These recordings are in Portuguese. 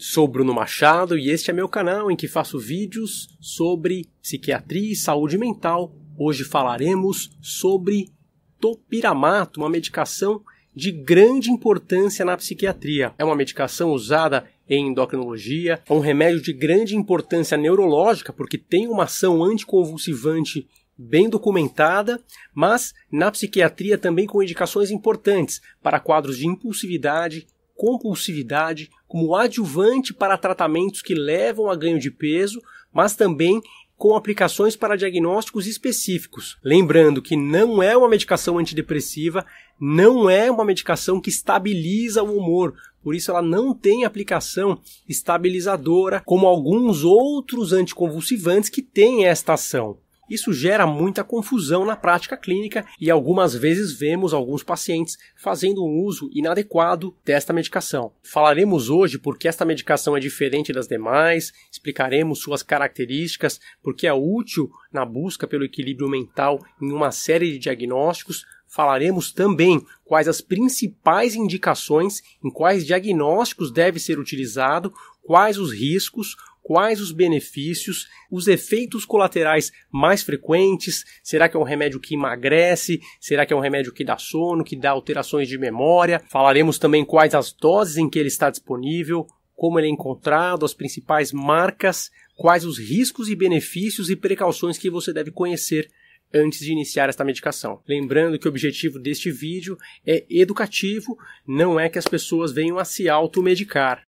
Sou Bruno Machado e este é meu canal em que faço vídeos sobre psiquiatria e saúde mental. Hoje falaremos sobre topiramato, uma medicação de grande importância na psiquiatria. É uma medicação usada em endocrinologia, é um remédio de grande importância neurológica porque tem uma ação anticonvulsivante bem documentada, mas na psiquiatria também com indicações importantes para quadros de impulsividade, compulsividade como adjuvante para tratamentos que levam a ganho de peso, mas também com aplicações para diagnósticos específicos. Lembrando que não é uma medicação antidepressiva, não é uma medicação que estabiliza o humor, por isso ela não tem aplicação estabilizadora como alguns outros anticonvulsivantes que têm esta ação. Isso gera muita confusão na prática clínica e algumas vezes vemos alguns pacientes fazendo um uso inadequado desta medicação. Falaremos hoje porque esta medicação é diferente das demais, explicaremos suas características, porque é útil na busca pelo equilíbrio mental em uma série de diagnósticos, falaremos também quais as principais indicações, em quais diagnósticos deve ser utilizado, quais os riscos, quais os benefícios, os efeitos colaterais mais frequentes, será que é um remédio que emagrece, será que é um remédio que dá sono, que dá alterações de memória. Falaremos também quais as doses em que ele está disponível, como ele é encontrado, as principais marcas, quais os riscos e benefícios e precauções que você deve conhecer antes de iniciar esta medicação. Lembrando que o objetivo deste vídeo é educativo, não é que as pessoas venham a se automedicar.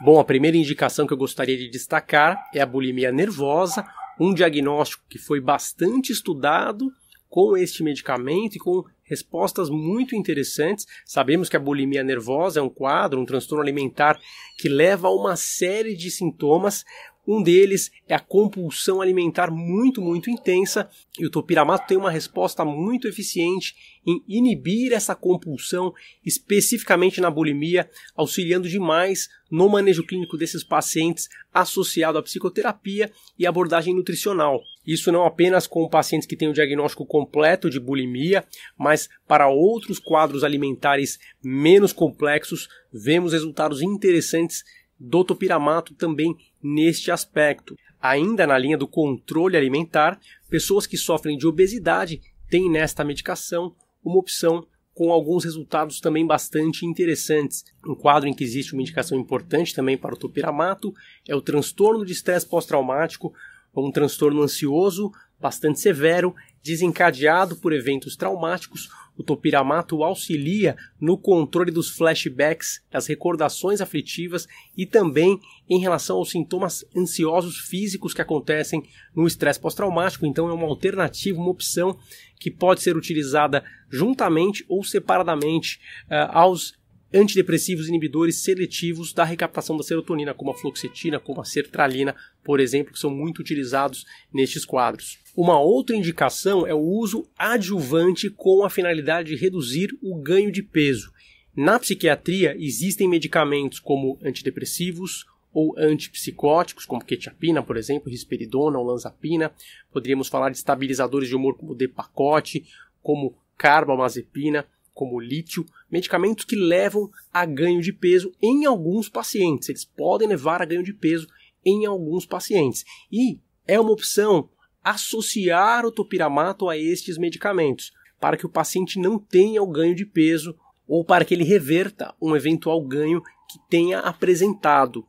Bom, a primeira indicação que eu gostaria de destacar é a bulimia nervosa, um diagnóstico que foi bastante estudado com este medicamento e com respostas muito interessantes. Sabemos que a bulimia nervosa é um quadro, um transtorno alimentar que leva a uma série de sintomas, um deles é a compulsão alimentar muito, muito intensa, e o topiramato tem uma resposta muito eficiente em inibir essa compulsão, especificamente na bulimia, auxiliando demais no manejo clínico desses pacientes associado à psicoterapia e abordagem nutricional. Isso não apenas com pacientes que têm o diagnóstico completo de bulimia, mas para outros quadros alimentares menos complexos, vemos resultados interessantes do topiramato também neste aspecto. Ainda na linha do controle alimentar, pessoas que sofrem de obesidade têm nesta medicação uma opção com alguns resultados também bastante interessantes. Um quadro em que existe uma indicação importante também para o topiramato é o transtorno de estresse pós-traumático, um transtorno ansioso bastante severo, desencadeado por eventos traumáticos o topiramato auxilia no controle dos flashbacks, das recordações aflitivas e também em relação aos sintomas ansiosos físicos que acontecem no estresse pós-traumático. Então, é uma alternativa, uma opção que pode ser utilizada juntamente ou separadamente uh, aos antidepressivos inibidores seletivos da recaptação da serotonina, como a fluoxetina, como a sertralina, por exemplo, que são muito utilizados nestes quadros. Uma outra indicação é o uso adjuvante com a finalidade de reduzir o ganho de peso. Na psiquiatria existem medicamentos como antidepressivos ou antipsicóticos, como quetiapina, por exemplo, risperidona ou lanzapina. Poderíamos falar de estabilizadores de humor como depacote, como carbamazepina como lítio, medicamentos que levam a ganho de peso em alguns pacientes. Eles podem levar a ganho de peso em alguns pacientes. E é uma opção associar o topiramato a estes medicamentos, para que o paciente não tenha o ganho de peso ou para que ele reverta um eventual ganho que tenha apresentado.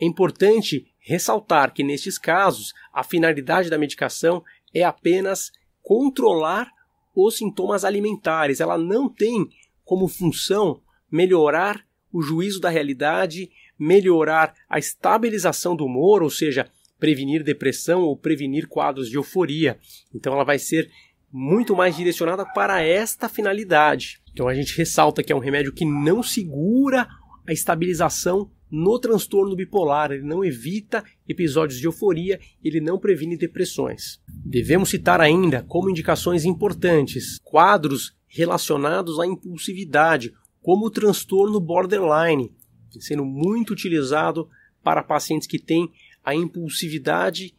É importante ressaltar que nestes casos a finalidade da medicação é apenas controlar os sintomas alimentares. Ela não tem como função melhorar o juízo da realidade, melhorar a estabilização do humor, ou seja, prevenir depressão ou prevenir quadros de euforia. Então ela vai ser muito mais direcionada para esta finalidade. Então a gente ressalta que é um remédio que não segura a estabilização no transtorno bipolar, ele não evita episódios de euforia, ele não previne depressões. Devemos citar ainda como indicações importantes quadros relacionados à impulsividade, como o transtorno borderline, sendo muito utilizado para pacientes que têm a impulsividade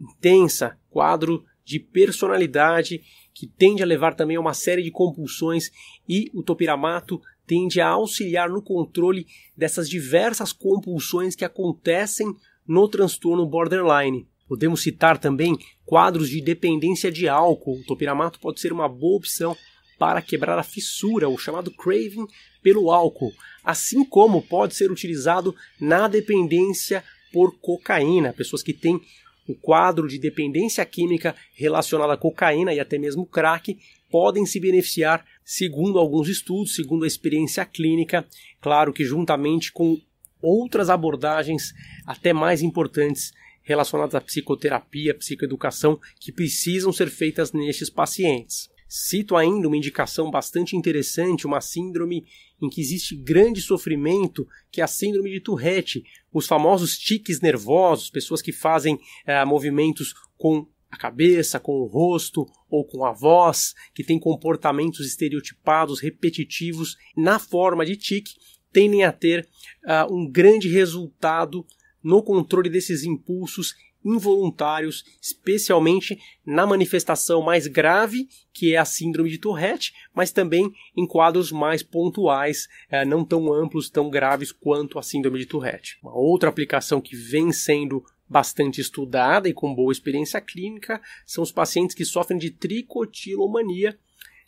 intensa, quadro de personalidade que tende a levar também a uma série de compulsões e o topiramato tende a auxiliar no controle dessas diversas compulsões que acontecem no transtorno borderline. Podemos citar também quadros de dependência de álcool. O topiramato pode ser uma boa opção para quebrar a fissura, o chamado craving pelo álcool, assim como pode ser utilizado na dependência por cocaína, pessoas que têm o quadro de dependência química relacionada à cocaína e até mesmo crack podem se beneficiar, segundo alguns estudos, segundo a experiência clínica, claro que juntamente com outras abordagens até mais importantes relacionadas à psicoterapia, psicoeducação, que precisam ser feitas nestes pacientes. Cito ainda uma indicação bastante interessante, uma síndrome em que existe grande sofrimento, que é a síndrome de Tourette, os famosos tiques nervosos, pessoas que fazem eh, movimentos com a cabeça, com o rosto ou com a voz, que têm comportamentos estereotipados, repetitivos na forma de tique, tendem a ter uh, um grande resultado no controle desses impulsos involuntários, especialmente na manifestação mais grave, que é a síndrome de Tourette, mas também em quadros mais pontuais, eh, não tão amplos, tão graves quanto a síndrome de Tourette. Uma outra aplicação que vem sendo bastante estudada e com boa experiência clínica são os pacientes que sofrem de tricotilomania,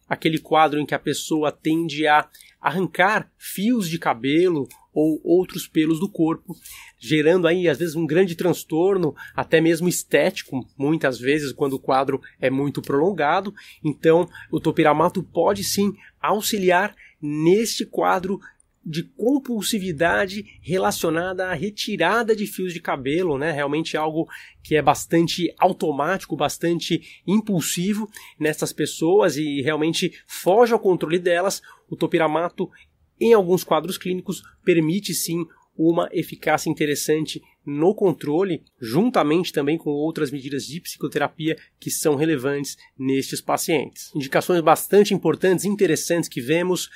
aquele quadro em que a pessoa tende a arrancar fios de cabelo ou outros pelos do corpo, gerando aí às vezes um grande transtorno, até mesmo estético, muitas vezes quando o quadro é muito prolongado. Então, o topiramato pode sim auxiliar neste quadro de compulsividade relacionada à retirada de fios de cabelo, né? Realmente algo que é bastante automático, bastante impulsivo nessas pessoas e realmente foge ao controle delas. O topiramato em alguns quadros clínicos, permite sim uma eficácia interessante no controle, juntamente também com outras medidas de psicoterapia que são relevantes nestes pacientes. Indicações bastante importantes interessantes que vemos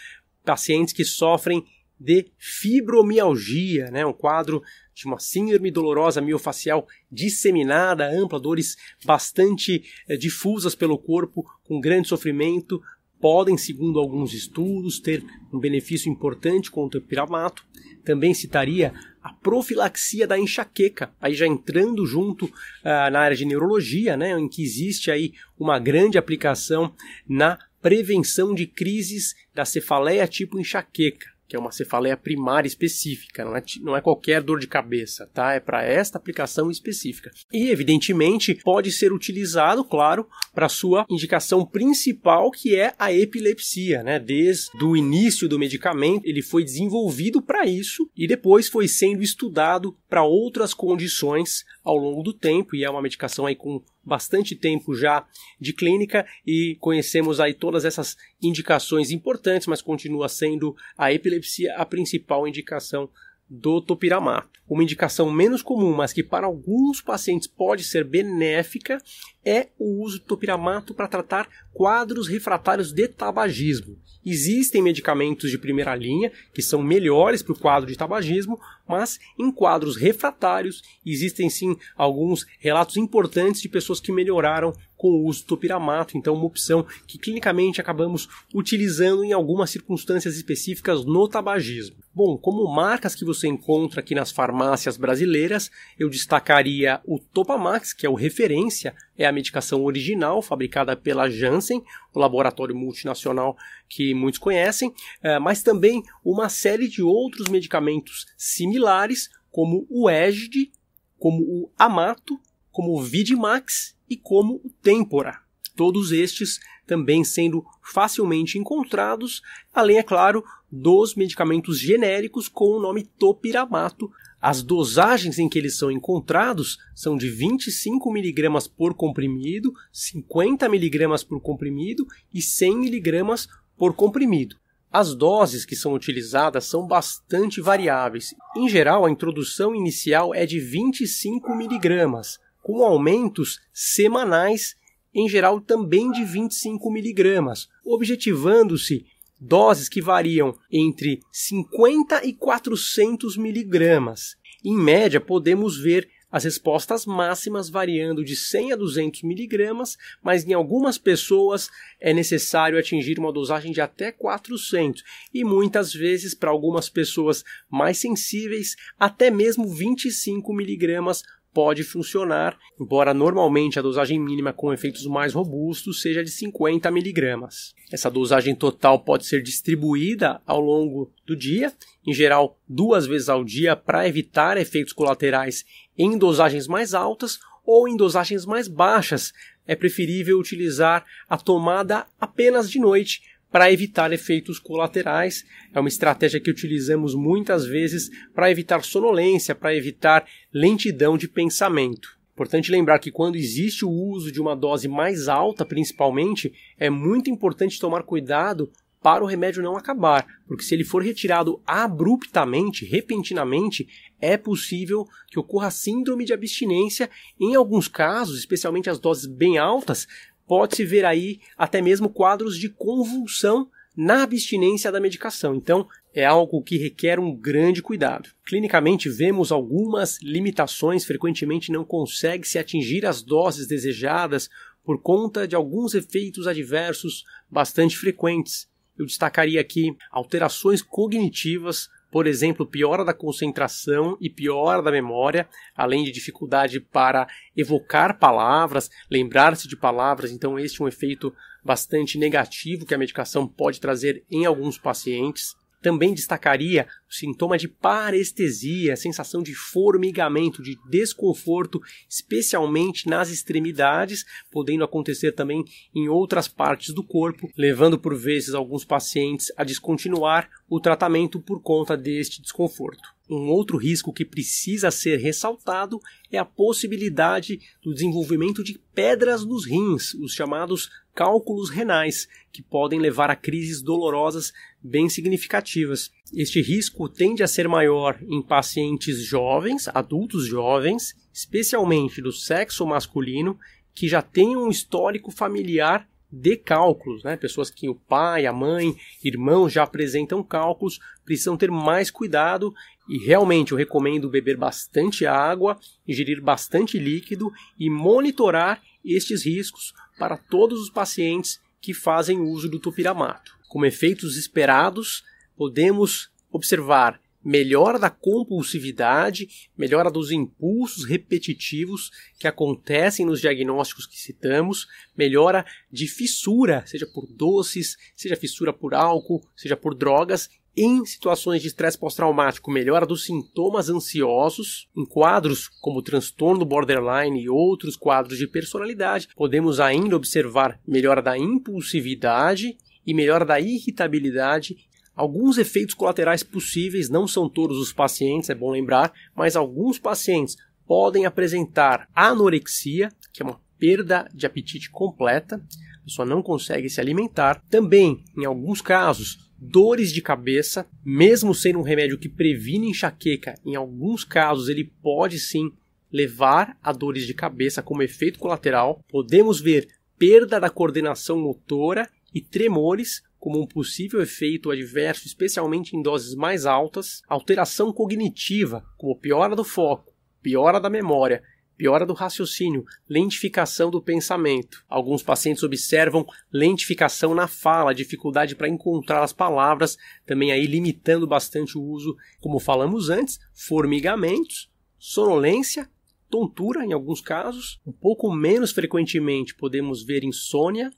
pacientes que sofrem de fibromialgia, né, um quadro de uma síndrome dolorosa miofacial disseminada, ampla, dores bastante eh, difusas pelo corpo, com grande sofrimento, podem, segundo alguns estudos, ter um benefício importante contra o piramato. Também citaria a profilaxia da enxaqueca, aí já entrando junto uh, na área de neurologia, né, em que existe aí uma grande aplicação na prevenção de crises da cefaleia tipo enxaqueca que é uma cefaleia primária específica, não é, não é qualquer dor de cabeça, tá? É para esta aplicação específica. E, evidentemente, pode ser utilizado, claro, para sua indicação principal, que é a epilepsia, né? Desde o início do medicamento, ele foi desenvolvido para isso e depois foi sendo estudado para outras condições ao longo do tempo, e é uma medicação aí com bastante tempo já de clínica e conhecemos aí todas essas indicações importantes, mas continua sendo a epilepsia a principal indicação do topiramato. Uma indicação menos comum, mas que para alguns pacientes pode ser benéfica, é o uso do topiramato para tratar quadros refratários de tabagismo. Existem medicamentos de primeira linha que são melhores para o quadro de tabagismo, mas em quadros refratários existem sim alguns relatos importantes de pessoas que melhoraram com o uso do topiramato, então uma opção que clinicamente acabamos utilizando em algumas circunstâncias específicas no tabagismo. Bom, como marcas que você encontra aqui nas farmácias brasileiras, eu destacaria o Topamax, que é o referência, é a medicação original fabricada pela Janssen, o laboratório multinacional que muitos conhecem, eh, mas também uma série de outros medicamentos similares, como o Egid, como o Amato, como o Vidimax e como o Tempora. Todos estes também sendo facilmente encontrados, além, é claro, dos medicamentos genéricos com o nome topiramato. As dosagens em que eles são encontrados são de 25 mg por comprimido, 50 mg por comprimido e 100 mg por comprimido. As doses que são utilizadas são bastante variáveis. Em geral, a introdução inicial é de 25 miligramas, com aumentos semanais, em geral também de 25 miligramas, objetivando-se doses que variam entre 50 e 400 miligramas. Em média, podemos ver as respostas máximas variando de 100 a 200 miligramas, mas em algumas pessoas é necessário atingir uma dosagem de até 400 e muitas vezes para algumas pessoas mais sensíveis até mesmo 25 miligramas pode funcionar, embora normalmente a dosagem mínima com efeitos mais robustos seja de 50 miligramas. Essa dosagem total pode ser distribuída ao longo do dia, em geral duas vezes ao dia, para evitar efeitos colaterais em dosagens mais altas ou em dosagens mais baixas. É preferível utilizar a tomada apenas de noite para evitar efeitos colaterais. É uma estratégia que utilizamos muitas vezes para evitar sonolência, para evitar lentidão de pensamento. Importante lembrar que quando existe o uso de uma dose mais alta, principalmente, é muito importante tomar cuidado para o remédio não acabar, porque se ele for retirado abruptamente, repentinamente, é possível que ocorra síndrome de abstinência. Em alguns casos, especialmente as doses bem altas, pode-se ver aí até mesmo quadros de convulsão na abstinência da medicação. Então, é algo que requer um grande cuidado. Clinicamente, vemos algumas limitações, frequentemente não consegue-se atingir as doses desejadas por conta de alguns efeitos adversos bastante frequentes. Eu destacaria aqui alterações cognitivas por exemplo, piora da concentração e piora da memória, além de dificuldade para evocar palavras, lembrar-se de palavras. Então, este é um efeito bastante negativo que a medicação pode trazer em alguns pacientes. Também destacaria o sintoma de parestesia, sensação de formigamento, de desconforto, especialmente nas extremidades, podendo acontecer também em outras partes do corpo, levando por vezes alguns pacientes a descontinuar o tratamento por conta deste desconforto. Um outro risco que precisa ser ressaltado é a possibilidade do desenvolvimento de pedras nos rins, os chamados cálculos renais, que podem levar a crises dolorosas bem significativas. Este risco tende a ser maior em pacientes jovens, adultos jovens, especialmente do sexo masculino, que já têm um histórico familiar de cálculos, né? Pessoas que o pai, a mãe, irmãos já apresentam cálculos, precisam ter mais cuidado e realmente eu recomendo beber bastante água, ingerir bastante líquido e monitorar estes riscos para todos os pacientes que fazem uso do topiramato. Como efeitos esperados, podemos observar melhora da compulsividade, melhora dos impulsos repetitivos que acontecem nos diagnósticos que citamos, melhora de fissura, seja por doces, seja fissura por álcool, seja por drogas, em situações de estresse pós-traumático, melhora dos sintomas ansiosos, em quadros como transtorno borderline e outros quadros de personalidade, podemos ainda observar melhora da impulsividade e melhora da irritabilidade Alguns efeitos colaterais possíveis, não são todos os pacientes, é bom lembrar, mas alguns pacientes podem apresentar anorexia, que é uma perda de apetite completa, a pessoa não consegue se alimentar. Também, em alguns casos, dores de cabeça, mesmo sendo um remédio que previne enxaqueca, em alguns casos ele pode sim levar a dores de cabeça como efeito colateral. Podemos ver perda da coordenação motora e tremores como um possível efeito adverso, especialmente em doses mais altas, alteração cognitiva, como piora do foco, piora da memória, piora do raciocínio, lentificação do pensamento. Alguns pacientes observam lentificação na fala, dificuldade para encontrar as palavras, também aí limitando bastante o uso, como falamos antes, formigamentos, sonolência, tontura em alguns casos, um pouco menos frequentemente podemos ver insônia,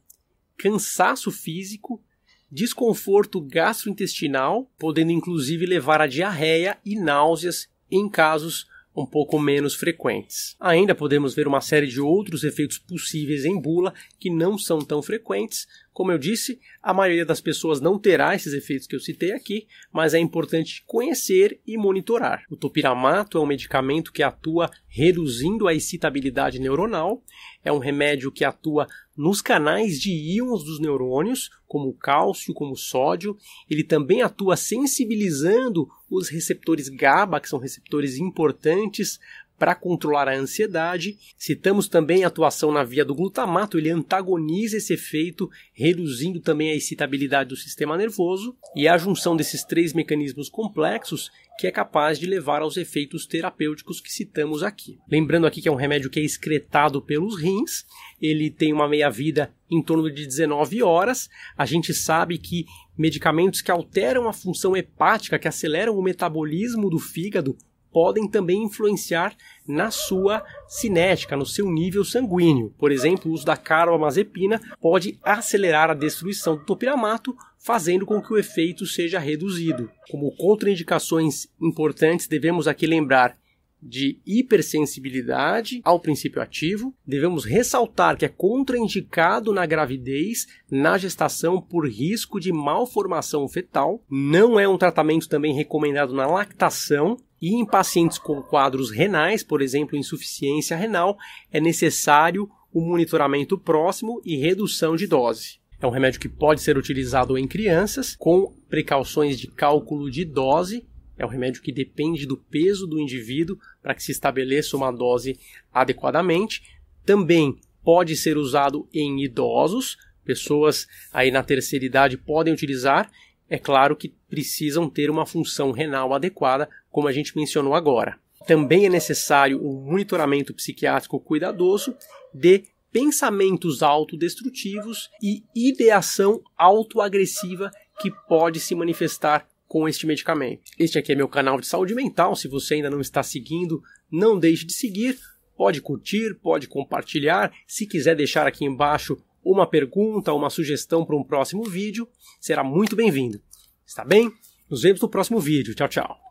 cansaço físico desconforto gastrointestinal, podendo inclusive levar a diarreia e náuseas em casos um pouco menos frequentes. Ainda podemos ver uma série de outros efeitos possíveis em bula que não são tão frequentes. Como eu disse, a maioria das pessoas não terá esses efeitos que eu citei aqui, mas é importante conhecer e monitorar. O topiramato é um medicamento que atua reduzindo a excitabilidade neuronal, é um remédio que atua nos canais de íons dos neurônios, como o cálcio, como o sódio. Ele também atua sensibilizando os receptores GABA, que são receptores importantes para controlar a ansiedade. Citamos também a atuação na via do glutamato, ele antagoniza esse efeito, reduzindo também a excitabilidade do sistema nervoso. E a junção desses três mecanismos complexos que é capaz de levar aos efeitos terapêuticos que citamos aqui. Lembrando aqui que é um remédio que é excretado pelos rins, ele tem uma meia-vida em torno de 19 horas. A gente sabe que medicamentos que alteram a função hepática, que aceleram o metabolismo do fígado, podem também influenciar na sua cinética, no seu nível sanguíneo. Por exemplo, o uso da carbamazepina pode acelerar a destruição do topiramato, fazendo com que o efeito seja reduzido. Como contraindicações importantes, devemos aqui lembrar de hipersensibilidade ao princípio ativo. Devemos ressaltar que é contraindicado na gravidez, na gestação, por risco de malformação fetal. Não é um tratamento também recomendado na lactação. E em pacientes com quadros renais, por exemplo, insuficiência renal, é necessário o monitoramento próximo e redução de dose. É um remédio que pode ser utilizado em crianças com precauções de cálculo de dose. É um remédio que depende do peso do indivíduo para que se estabeleça uma dose adequadamente. Também pode ser usado em idosos, pessoas aí na terceira idade podem utilizar. É claro que precisam ter uma função renal adequada, como a gente mencionou agora. Também é necessário um monitoramento psiquiátrico cuidadoso de pensamentos autodestrutivos e ideação autoagressiva que pode se manifestar com este medicamento. Este aqui é meu canal de saúde mental. Se você ainda não está seguindo, não deixe de seguir. Pode curtir, pode compartilhar. Se quiser deixar aqui embaixo uma pergunta, uma sugestão para um próximo vídeo, será muito bem-vindo. Está bem? Nos vemos no próximo vídeo. Tchau, tchau.